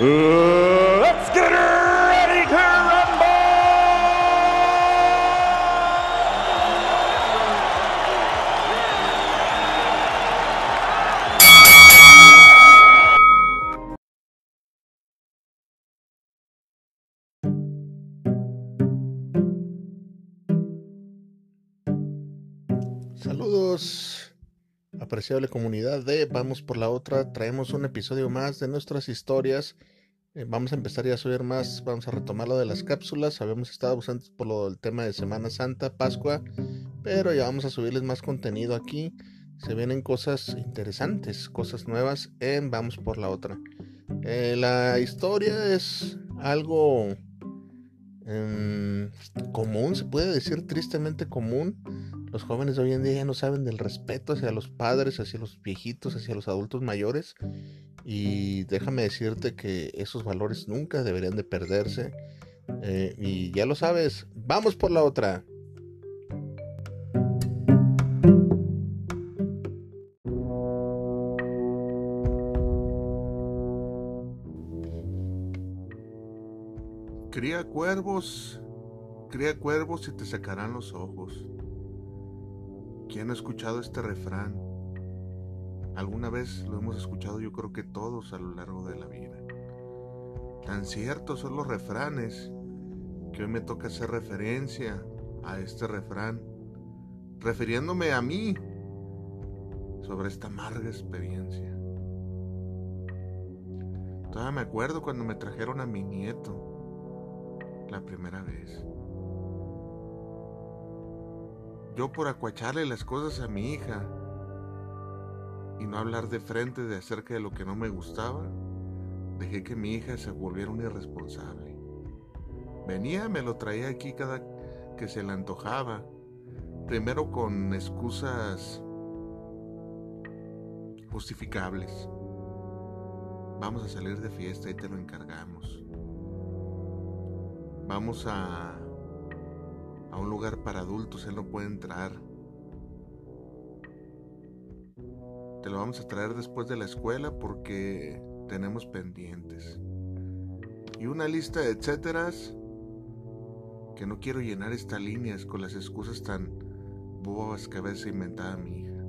let's get ready to apreciable comunidad de Vamos por la otra. Traemos un episodio más de nuestras historias. Eh, vamos a empezar ya a subir más, vamos a retomar lo de las cápsulas. Habíamos estado ausentes por lo del tema de Semana Santa, Pascua, pero ya vamos a subirles más contenido aquí. Se vienen cosas interesantes, cosas nuevas en Vamos por la otra. Eh, la historia es algo em, común, se puede decir tristemente común. Los jóvenes de hoy en día ya no saben del respeto hacia los padres, hacia los viejitos, hacia los adultos mayores. Y déjame decirte que esos valores nunca deberían de perderse. Eh, y ya lo sabes, vamos por la otra. Cría cuervos, cría cuervos y te sacarán los ojos. ¿Quién ha escuchado este refrán? Alguna vez lo hemos escuchado yo creo que todos a lo largo de la vida. Tan ciertos son los refranes que hoy me toca hacer referencia a este refrán, refiriéndome a mí sobre esta amarga experiencia. Todavía me acuerdo cuando me trajeron a mi nieto la primera vez. Yo por acuacharle las cosas a mi hija y no hablar de frente de acerca de lo que no me gustaba, dejé que mi hija se volviera una irresponsable. Venía, me lo traía aquí cada que se le antojaba, primero con excusas justificables. Vamos a salir de fiesta y te lo encargamos. Vamos a, a un lugar para adultos, él no puede entrar. Te lo vamos a traer después de la escuela porque tenemos pendientes. Y una lista de etcéteras que no quiero llenar estas líneas con las excusas tan bobas que a veces inventaba mi hija.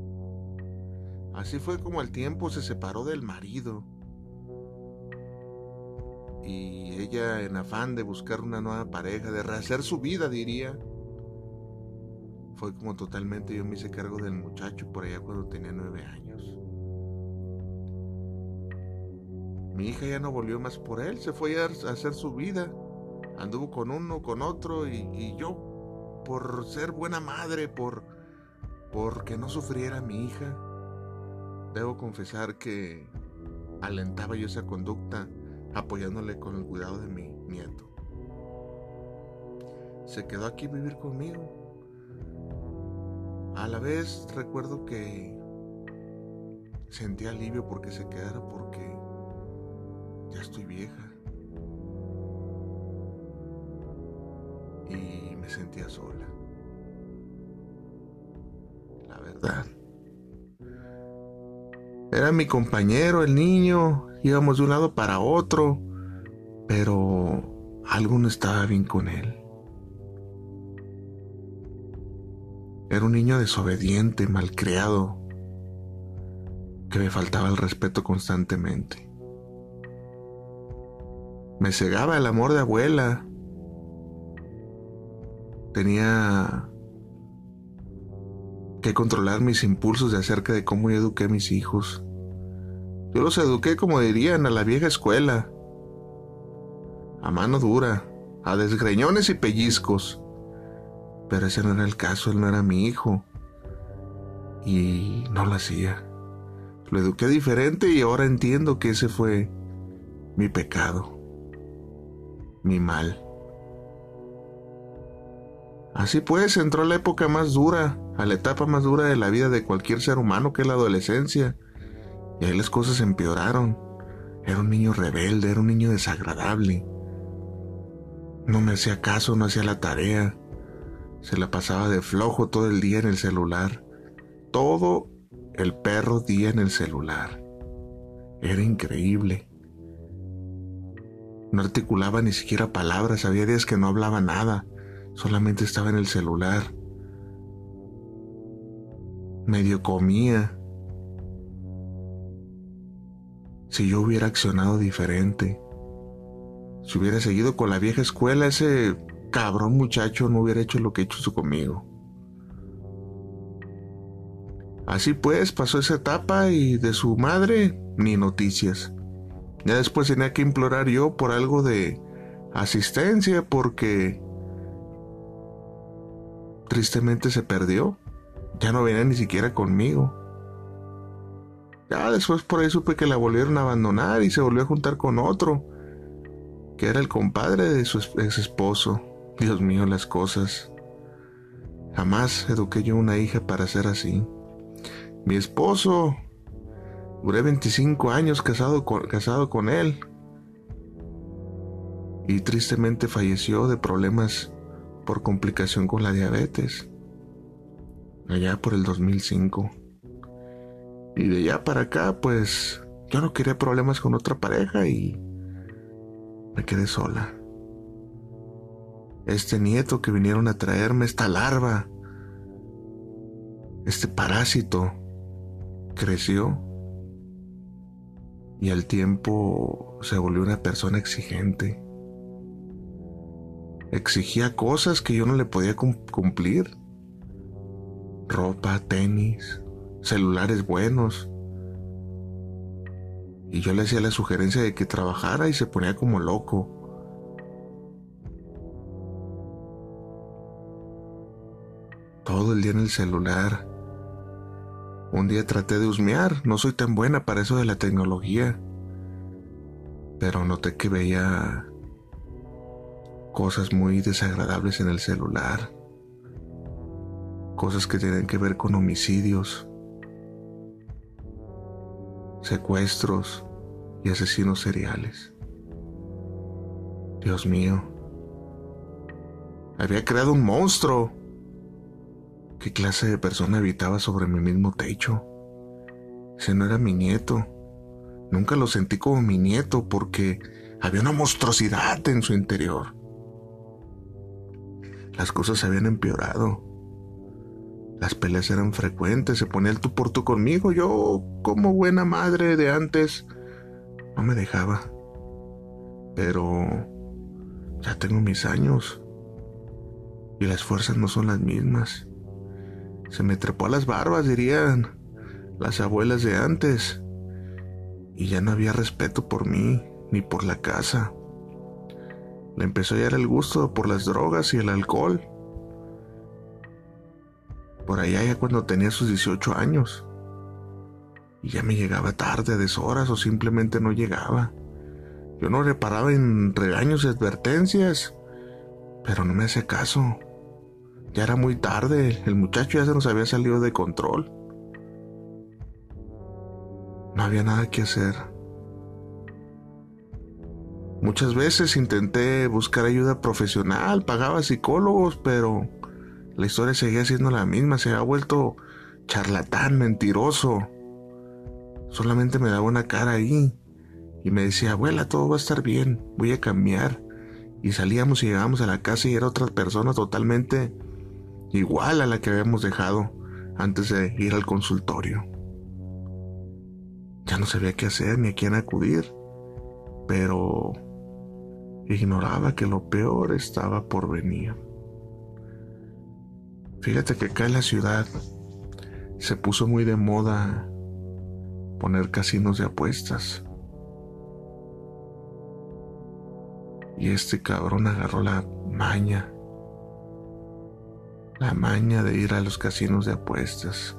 Así fue como al tiempo se separó del marido. Y ella en afán de buscar una nueva pareja, de rehacer su vida, diría, fue como totalmente yo me hice cargo del muchacho por allá cuando tenía nueve años. Mi hija ya no volvió más por él, se fue a hacer su vida. Anduvo con uno, con otro y, yo, por ser buena madre, por porque no sufriera mi hija, debo confesar que alentaba yo esa conducta apoyándole con el cuidado de mi nieto. Se quedó aquí a vivir conmigo. A la vez recuerdo que sentí alivio porque se quedara porque ya estoy vieja. Y me sentía sola. La verdad. Era mi compañero, el niño. Íbamos de un lado para otro. Pero algo no estaba bien con él. Era un niño desobediente, malcriado, que me faltaba el respeto constantemente. Me cegaba el amor de abuela. Tenía que controlar mis impulsos de acerca de cómo yo eduqué a mis hijos. Yo los eduqué como dirían a la vieja escuela, a mano dura, a desgreñones y pellizcos. Pero ese no era el caso, él no era mi hijo. Y no lo hacía. Lo eduqué diferente y ahora entiendo que ese fue mi pecado. mi mal. Así pues, entró a la época más dura, a la etapa más dura de la vida de cualquier ser humano que es la adolescencia. Y ahí las cosas empeoraron. Era un niño rebelde, era un niño desagradable. No me hacía caso, no hacía la tarea. Se la pasaba de flojo todo el día en el celular. Todo el perro día en el celular. Era increíble. No articulaba ni siquiera palabras, había días que no hablaba nada, solamente estaba en el celular. Medio comía. Si yo hubiera accionado diferente, si hubiera seguido con la vieja escuela, ese cabrón muchacho no hubiera hecho lo que hecho conmigo. Así pues, pasó esa etapa y de su madre ni noticias. Ya después tenía que implorar yo por algo de asistencia porque tristemente se perdió. Ya no venía ni siquiera conmigo. Ya después por ahí supe que la volvieron a abandonar y se volvió a juntar con otro que era el compadre de su ex esposo. Dios mío, las cosas. Jamás eduqué yo una hija para ser así. Mi esposo, duré 25 años casado con, él. Y tristemente falleció de problemas por complicación con la diabetes. Allá por el 2005. Y de allá para acá, pues yo no quería problemas con otra pareja y me quedé sola. Este nieto que vinieron a traerme, esta larva, este parásito, creció y al tiempo se volvió una persona exigente. Exigía cosas que yo no le podía cumplir. Ropa, tenis, celulares buenos, y yo le hacía la sugerencia de que trabajara y se ponía como loco. El día en el celular. Un día traté de husmear, no soy tan buena para eso de la tecnología. Pero noté que veía cosas muy desagradables en el celular. Cosas que tienen que ver con homicidios secuestros y asesinos seriales. Dios mío, había creado un monstruo. ¿Qué clase de persona habitaba sobre mi mismo techo? Ese no era mi nieto. Nunca lo sentí como mi nieto porque había una monstruosidad en su interior. Las cosas se habían empeorado. Las peleas eran frecuentes, se ponía el tú por tú conmigo. Yo, como buena madre de antes, no me dejaba. Pero ya tengo mis años y las fuerzas no son las mismas. Se me trepó a las barbas, dirían las abuelas de antes. Y ya no había respeto por mí ni por la casa. Le empezó a dar el gusto por las drogas y el alcohol por allá ya cuando tenía sus 18 años. Y ya me llegaba tarde, a deshoras o simplemente no llegaba. Yo no reparaba en regaños y advertencias, pero no me hacía caso. Ya era muy tarde, el muchacho ya se nos había salido de control. No había nada que hacer. Muchas veces intenté buscar ayuda profesional, pagaba psicólogos, pero la historia seguía siendo la misma, se había vuelto charlatán, mentiroso. Solamente me daba una cara ahí y me decía, abuela, todo va a estar bien, voy a cambiar. Y salíamos y llegábamos a la casa y era otra persona totalmente igual a la que habíamos dejado antes de ir al consultorio. Ya no sabía qué hacer ni a quién acudir, pero ignoraba que lo peor estaba por venir. Fíjate que acá en la ciudad se puso muy de moda poner casinos de apuestas. Y este cabrón agarró la maña. La maña de ir a los casinos de apuestas.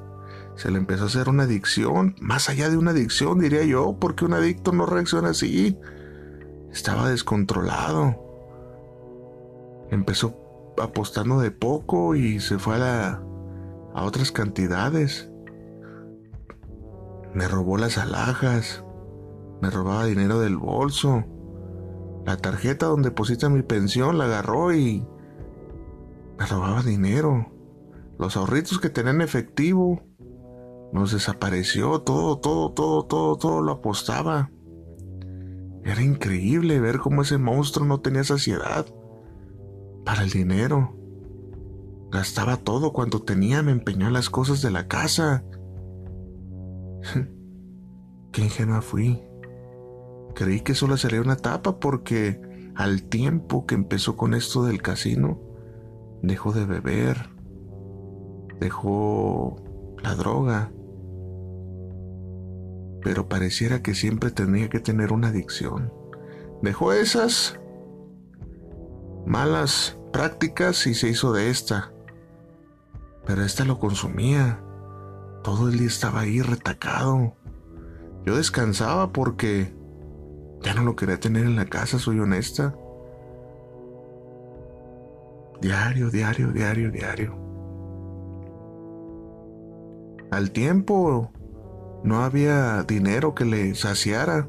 Se le empezó a hacer una adicción, más allá de una adicción diría yo, porque un adicto no reacciona así. Estaba descontrolado. Empezó apostando de poco y se fue a, a otras cantidades. Me robó las alhajas, me robaba dinero del bolso. La tarjeta donde deposita mi pensión la agarró y me robaba dinero. Los ahorritos que tenía en efectivo nos desapareció. Todo, todo, todo, todo, todo lo apostaba. Era increíble ver cómo ese monstruo no tenía saciedad para el dinero. Gastaba todo cuanto tenía, me empeñó las cosas de la casa. Qué ingenua fui. Creí que solo sería una etapa porque al tiempo que empezó con esto del casino, dejó de beber, dejó la droga, pero pareciera que siempre tenía que tener una adicción. Dejó esas malas prácticas y se hizo de esta, pero esta lo consumía. Todo el día estaba ahí retacado. Yo descansaba porque ya no lo quería tener en la casa, soy honesta. Diario, diario, diario, diario. Al tiempo no había dinero que le saciara.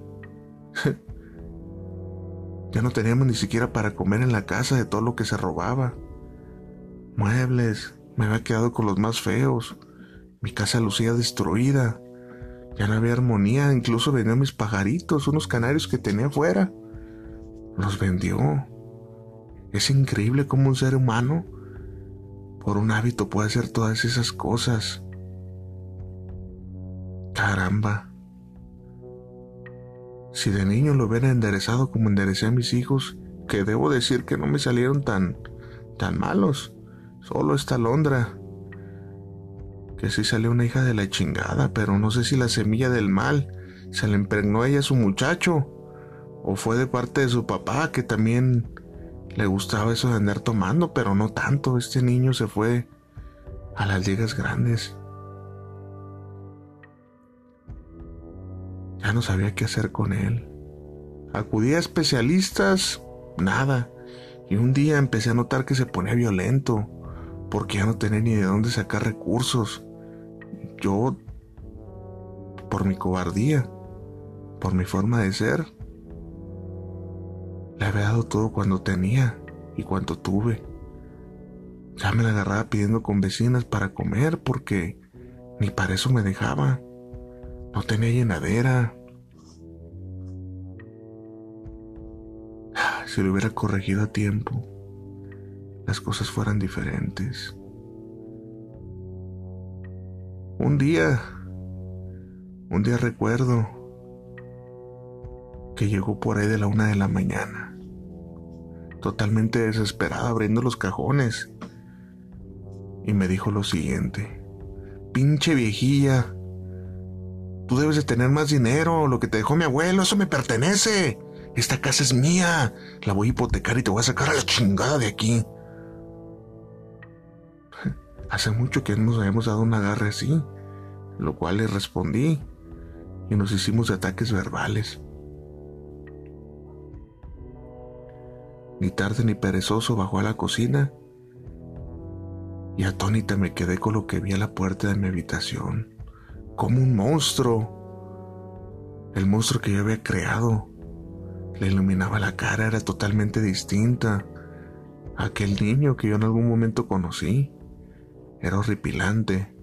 ya no teníamos ni siquiera para comer en la casa de todo lo que se robaba. Muebles, me había quedado con los más feos. Mi casa lucía destruida. Ya no había armonía, incluso vendió mis pajaritos, unos canarios que tenía afuera. Los vendió. Es increíble cómo un ser humano, por un hábito, puede hacer todas esas cosas. Caramba. Si de niño lo hubiera enderezado como enderecé a mis hijos, que debo decir que no me salieron tan, tan malos. Solo esta Londra que sí salió una hija de la chingada, pero no sé si la semilla del mal se le impregnó a ella a su muchacho, o fue de parte de su papá, que también le gustaba eso de andar tomando, pero no tanto, este niño se fue a las ligas grandes. Ya no sabía qué hacer con él. Acudí a especialistas, nada, y un día empecé a notar que se ponía violento porque ya no tenía ni de dónde sacar recursos. Yo, por mi cobardía, por mi forma de ser, le había dado todo cuando tenía y cuanto tuve. Ya me la agarraba pidiendo con vecinas para comer porque ni para eso me dejaba. No tenía llenadera. Si lo hubiera corregido a tiempo las cosas fueran diferentes. Un día, un día recuerdo que llegó por ahí de la una de la mañana, totalmente desesperado abriendo los cajones, y me dijo lo siguiente, pinche viejilla, tú debes de tener más dinero, lo que te dejó mi abuelo, eso me pertenece, esta casa es mía, la voy a hipotecar y te voy a sacar a la chingada de aquí. Hace mucho que nos habíamos dado un agarre así, lo cual le respondí y nos hicimos ataques verbales. Ni tarde ni perezoso bajó a la cocina y atónita me quedé con lo que vi a la puerta de mi habitación, como un monstruo. El monstruo que yo había creado. Le iluminaba la cara, era totalmente distinta aquel niño que yo en algún momento conocí. Era horripilante.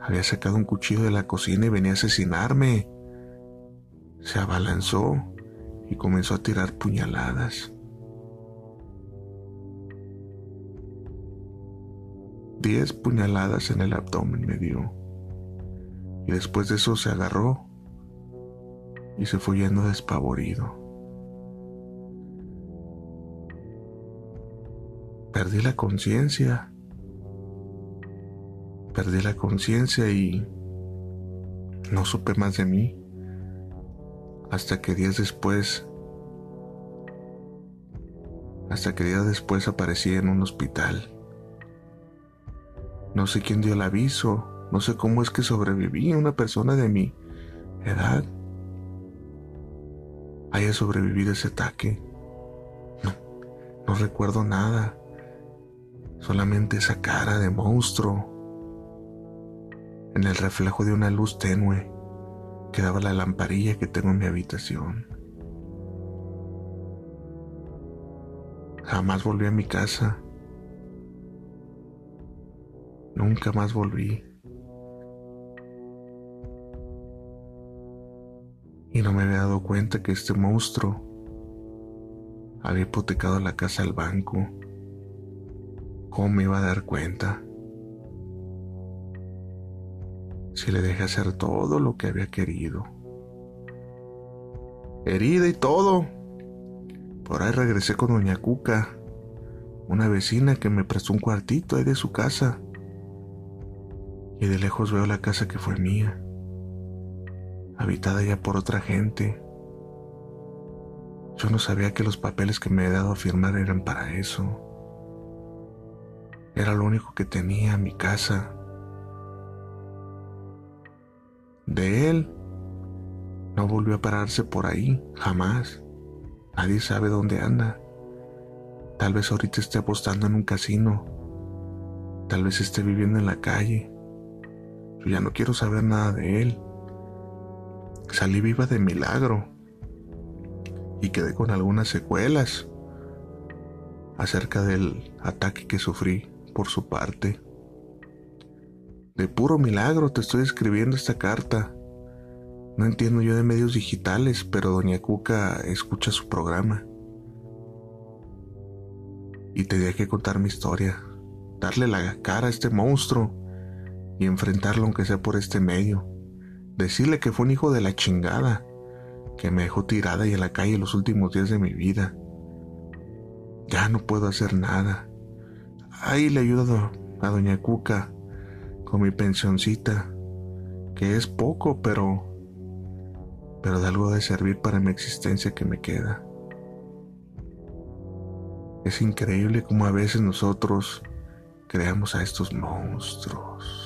Había sacado un cuchillo de la cocina y venía a asesinarme. Se abalanzó y comenzó a tirar puñaladas. Diez puñaladas en el abdomen me dio. Y después de eso se agarró y se fue yendo despavorido. Perdí la conciencia Perdí la conciencia y no supe más de mí. Hasta que días después, hasta que días después aparecí en un hospital. No sé quién dio el aviso, no sé cómo es que sobreviví una persona de mi edad haya sobrevivido ese ataque. No, no recuerdo nada. Solamente esa cara de monstruo en el reflejo de una luz tenue que daba la lamparilla que tengo en mi habitación. Jamás volví a mi casa. Nunca más volví. Y no me había dado cuenta que este monstruo había hipotecado la casa al banco. ¿Cómo me iba a dar cuenta? Si le dejé hacer todo lo que había querido. Herida y todo. Por ahí regresé con doña Cuca, una vecina que me prestó un cuartito ahí de su casa. Y de lejos veo la casa que fue mía, habitada ya por otra gente. Yo no sabía que los papeles que me he dado a firmar eran para eso. Era lo único que tenía, mi casa. De él no volvió a pararse por ahí, jamás. Nadie sabe dónde anda. Tal vez ahorita esté apostando en un casino. Tal vez esté viviendo en la calle. Yo ya no quiero saber nada de él. Salí viva de milagro y quedé con algunas secuelas acerca del ataque que sufrí por su parte. De puro milagro te estoy escribiendo esta carta. No entiendo yo de medios digitales, pero doña Cuca escucha su programa. Y tenía que contar mi historia, darle la cara a este monstruo y enfrentarlo aunque sea por este medio. Decirle que fue un hijo de la chingada, que me dejó tirada y en la calle los últimos días de mi vida. Ya no puedo hacer nada. Ahí le ayudo a doña Cuca con mi pensioncita, que es poco, pero pero de algo de servir para mi existencia que me queda. Es increíble como a veces nosotros creamos a estos monstruos.